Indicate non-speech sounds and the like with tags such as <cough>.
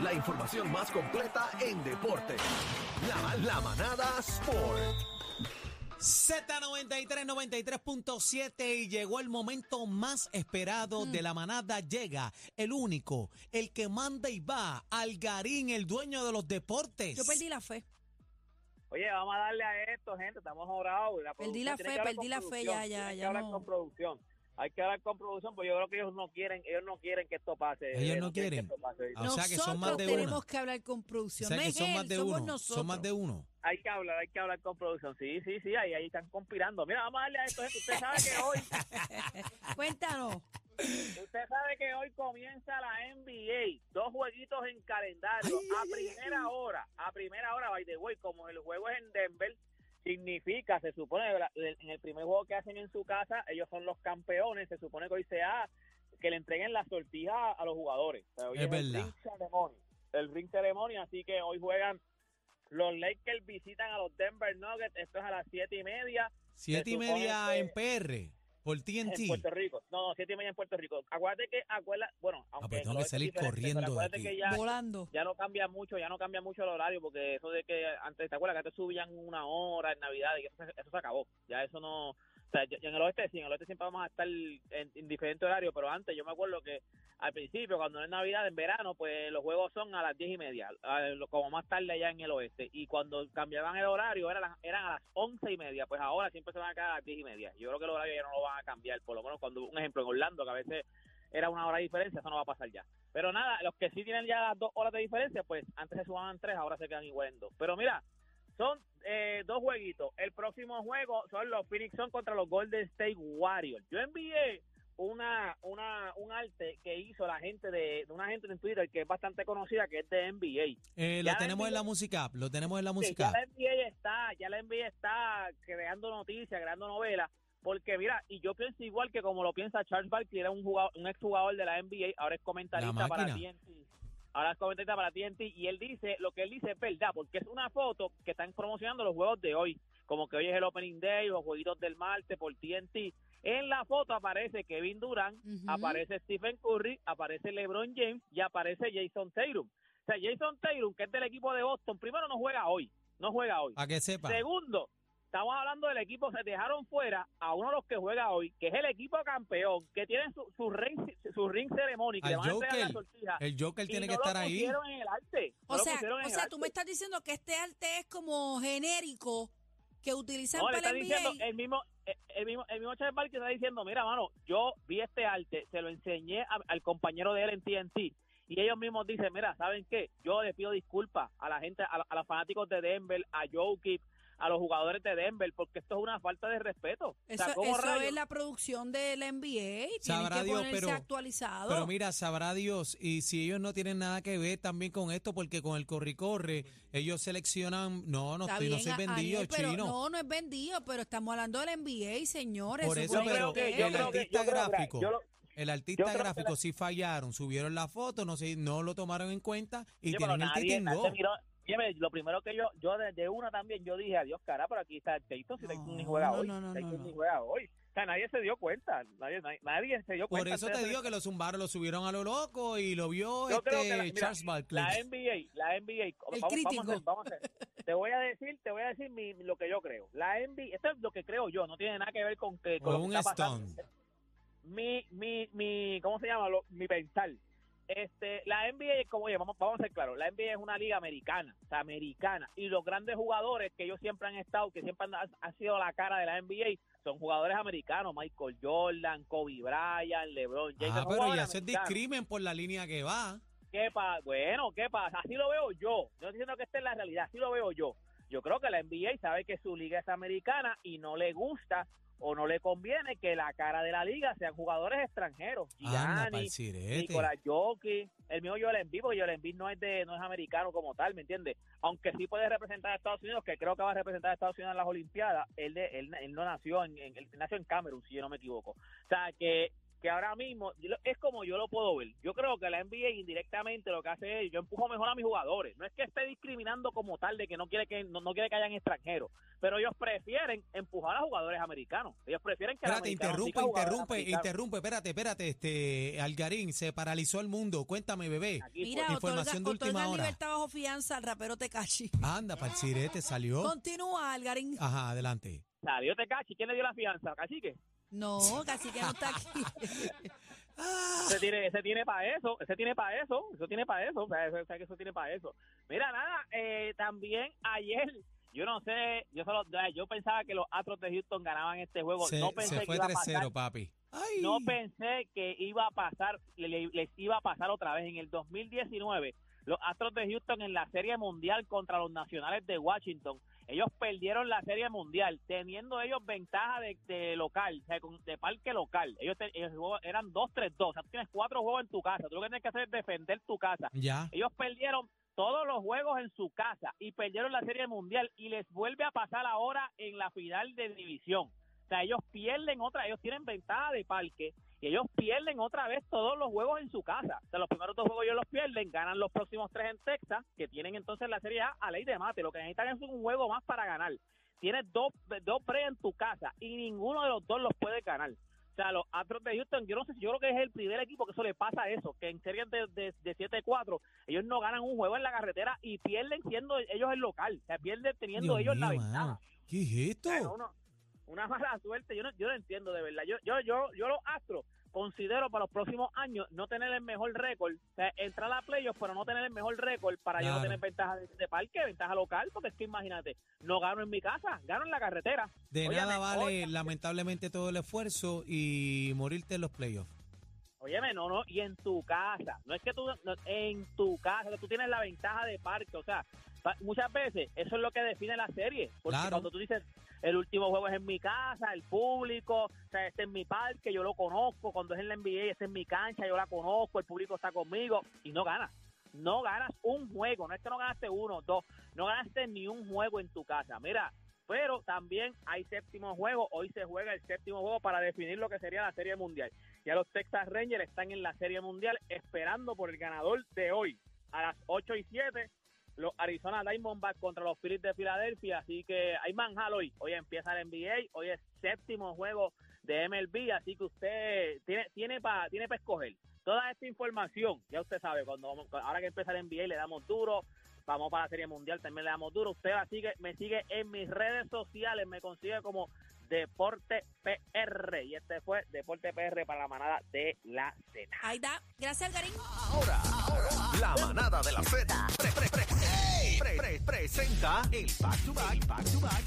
La información más completa en deporte. La, la manada Sport. Z93, 93.7 y llegó el momento más esperado de la manada. Llega el único, el que manda y va, Algarín, el dueño de los deportes. Yo perdí la fe. Oye, vamos a darle a esto, gente. Estamos orados. La Perdí la fe, perdí la fe, ya, ya, ya no. con producción. Hay que hablar con producción, porque yo creo que ellos no quieren, ellos no quieren que esto pase. Ellos no que quieren. esto pase. Ah, o sea que nosotros son más de tenemos uno. que hablar con O producción. sea no que son él, más de somos uno. nosotros. Son más de uno. Hay que hablar, hay que hablar con producción. Sí, sí, sí, ahí, ahí están conspirando. Mira, vamos a darle a esto, gente. Usted sabe que hoy, <laughs> Cuéntanos. usted sabe que hoy comienza la NBA. Dos jueguitos en calendario a primera hora. A primera hora, by the way, como el juego es en Denver, significa, se supone, en el primer juego que hacen en su casa, ellos son los campeones, se supone que hoy sea que le entreguen la sortija a los jugadores. O sea, hoy Es verdad. ring ceremony, el ring ceremony, así que hoy juegan los Lakers visitan a los Denver Nuggets, esto es a las siete y media Siete y media que- en PR por en TNT. Puerto Rico. No, no, siete y media en Puerto Rico. Acuérdate que, acuérdate, bueno, aunque pues en tengo que salir corriendo de aquí. que ya, Volando. ya no cambia mucho, ya no cambia mucho el horario, porque eso de que antes, ¿te acuerdas que antes subían una hora en Navidad y eso, se- eso se acabó? Ya eso no... O sea, en el oeste sí, en el oeste siempre vamos a estar en, en diferente horario, pero antes yo me acuerdo que al principio, cuando es Navidad, en verano, pues los juegos son a las diez y media, como más tarde allá en el oeste. Y cuando cambiaban el horario, eran, eran a las once y media, pues ahora siempre se van a quedar a las diez y media. Yo creo que el horario ya no lo van a cambiar, por lo menos cuando, un ejemplo, en Orlando, que a veces era una hora de diferencia, eso no va a pasar ya. Pero nada, los que sí tienen ya las dos horas de diferencia, pues antes se sumaban tres, ahora se quedan igual en dos. Pero mira, son eh, dos jueguitos. El próximo juego son los Phoenix Suns contra los Golden State Warriors. Yo envié una, una, un arte que hizo la gente de, de una gente en Twitter que es bastante conocida, que es de NBA. Eh, lo tenemos en la música lo tenemos en la Sí, música ya la NBA está, ya la NBA está creando noticias, creando novelas, porque mira, y yo pienso igual que como lo piensa Charles Barkley, era un jugador, un exjugador de la NBA, ahora es comentarista para. TNT. Ahora es comentarista para TNT y él dice, lo que él dice es verdad, porque es una foto que están promocionando los juegos de hoy, como que hoy es el Opening Day, los jueguitos del martes por TNT. En la foto aparece Kevin Durant, aparece Stephen Curry, aparece LeBron James y aparece Jason Tatum. O sea, Jason Tatum, que es del equipo de Boston, primero no juega hoy, no juega hoy. A que sepa. Segundo, estamos hablando del equipo, se dejaron fuera a uno de los que juega hoy, que es el equipo campeón, que tiene su, su, ring, su ring Al le van a entregar la Joker. sortija. El Joker y tiene no que estar ahí. pusieron en el arte. no O lo sea, pusieron en o el sea, arte. tú me estás diciendo que este arte es como genérico que utilizan No, le para está el diciendo, NBA. el mismo, el mismo, el mismo Charles Barkley está diciendo, mira, mano, yo vi este arte, se lo enseñé al compañero de él en TNT, y ellos mismos dicen, mira, ¿saben qué? Yo les pido disculpas a la gente, a, a los fanáticos de Denver, a Jokic, a los jugadores de Denver, porque esto es una falta de respeto. O Eso, sea, ¿cómo eso rayos? es la producción de la NBA. Sabrá que Dios, ponerse pero- actualizado. Pero mira, sabrá Dios, y si ellos no tienen nada que ver también con esto, porque con el corre-corre, ellos seleccionan, no, no Está estoy, no soy vendido, Aniel, pero chino. No, no es vendido, pero estamos hablando del NBA, señores. Por eso, pero que- el creo que- artista que- gráfico, yo lo- el artista gráfico la- sí fallaron, subieron la foto, no sé, no lo tomaron en cuenta y Sí, tienen el nadie, titingo. nadie miró- Lo primero que yo, yo desde una también, yo dije, adiós, cara, pero aquí está Tatum, si No, Tatum ni juega no, hoy. no, Tatum ni juega hoy. O sea, nadie se dio cuenta, nadie, nadie, nadie se dio cuenta. Por eso te digo que lo zumbaron, lo subieron a lo loco y lo vio Yo creo este que la, mira, Charles Barkley. la NBA, la NBA, El vamos, vamos a crítico. hacer, vamos a hacer. Te voy a decir, te voy a decir mi, lo que yo creo. La NBA, esto es lo que creo yo, no tiene nada que ver con que con O lo que un está pasando. Mi, mi, mi, ¿cómo se llama? Lo- mi pensar. Este, la NBA, como oye, vamos, vamos a ser claros, la NBA es una liga americana, o sea, americana, y los grandes jugadores que ellos siempre han estado, que siempre han, han sido la cara de la NBA, son jugadores americanos, Michael Jordan, Kobe Bryant, LeBron James, Ah, pero ya es americanos. discrimen por la línea que va. ¿Qué pasa? Bueno, ¿qué pasa? Así lo veo yo. No estoy diciendo que esta es la realidad, así lo veo yo. Yo creo que la NBA sabe que su liga es americana y no le gusta o no le conviene que la cara de la liga sean jugadores extranjeros. Gianni. Nicolás Jokic, el mío Joel Embiid, porque Joel Embiid no es de no es americano como tal, ¿me entiendes? Aunque sí puede representar a Estados Unidos, que creo que va a representar a Estados Unidos en las Olimpiadas, él, de, él, él no nació en, en- él nació en Camerún, si yo no me equivoco. O sea, que que ahora mismo yo lo- es como yo lo puedo ver. Yo creo que la NBA indirectamente lo que hace es yo empujo mejor a mis jugadores. No es que esté discriminando como tal de que no quiere que no, no quiere que hayan extranjeros, pero ellos prefieren empujar a jugadores americanos. Ellos prefieren que el Espérate, interrumpe, interrumpe, interrumpe, espérate, espérate, este, Algarín, se paralizó el mundo, cuéntame, bebé. Aquí Mira, fue. Información otorga, de última hora. libertad bajo fianza al rapero Tecachi. Anda, para el sirete salió. Continúa, Algarín. Ajá, adelante. Salió Tecachi, ¿quién le dio la fianza? Cacique. No, casi que no está aquí. Ese tiene, ese tiene para eso, ese tiene para eso, eso tiene para eso, o sea, eso, o sea, que eso tiene para eso. Mira, nada, eh, también ayer, yo no sé, yo solo, yo pensaba que los Astros de Houston ganaban este juego, Se, no pensé se que fue iba a pasar, 3-0, papi. Ay. no pensé que iba a pasar, le- le- les iba a pasar otra vez en el 2019. Los Astros de Houston en la Serie Mundial contra los Nacionales de Washington, ellos perdieron la Serie Mundial teniendo ellos ventaja de, de local, con- de parque local. Ellos, te- ellos eran 2-3-2, o sea, tú tienes cuatro juegos en tu casa. Tú lo que tienes que hacer es defender tu casa. Ya. Ellos perdieron todos los juegos en su casa y perdieron la Serie Mundial y les vuelve a pasar ahora en la final de división. O sea, ellos pierden otra, ellos tienen ventaja de parque y ellos pierden otra vez todos los juegos en su casa. O sea, los primeros dos juegos ellos los pierden, ganan los próximos tres en Texas, que tienen entonces la Serie A a ley de mate. Lo que necesitan es un juego más para ganar. Tienes dos, dos pre en tu casa y ninguno de los dos los puede ganar. O sea, los Astros de Houston, yo no sé si yo creo que es el primer equipo que eso le pasa a eso, que en series de, de, de 7-4 ellos no ganan un juego en la carretera y pierden siendo ellos el local, o sea, pierden teniendo Dios ellos la ventaja. ¿Qué es esto? Uno- una <laughs> mala suerte, yo no, yo no entiendo de verdad. Yo, yo, yo, yo los Astros considero para los próximos años no tener el mejor récord, o sea, entrar a playoffs, pero no tener el mejor récord para yo no tener ventaja de, de parque, ventaja local, porque es que imagínate, no gano en mi casa, gano en la carretera. De nada vale oye, lamentablemente todo el esfuerzo y morirte en los playoffs. Óyeme, no, no, y en tu casa, no es que tú, no, en tu casa, tú tienes la ventaja de parque, o sea, muchas veces eso es lo que define la serie, porque Claro. cuando tú dices, el último juego es en mi casa, el público, o sea, este es mi parque, yo lo conozco, cuando es en la NBA, este es mi cancha, yo la conozco, el público está conmigo, y no ganas, no ganas un juego, no es que no ganaste uno, dos, no ganaste ni un juego en tu casa, mira, pero también hay séptimo juego, hoy se juega el séptimo juego para definir lo que sería la serie mundial. Ya los Texas Rangers están en la Serie Mundial esperando por el ganador de hoy. A las 8 y 7, los Arizona Diamondbacks contra los Phillies de Filadelfia. Así que hay manjal hoy. Hoy empieza el NBA. Hoy es séptimo juego de MLB. Así que usted tiene tiene para tiene pa escoger. Toda esta información, ya usted sabe, cuando vamos- ahora que empieza el NBA le damos duro. Vamos para la Serie Mundial, también le damos duro. Usted así que me sigue en mis redes sociales, me consigue como Deporte PR. Y este fue Deporte PR para la manada de la Z. Ahí está. Gracias. Ahora, ahora, la manada de la Z. Pre- pre- pre- pre- pre- presenta el back to back, back to back,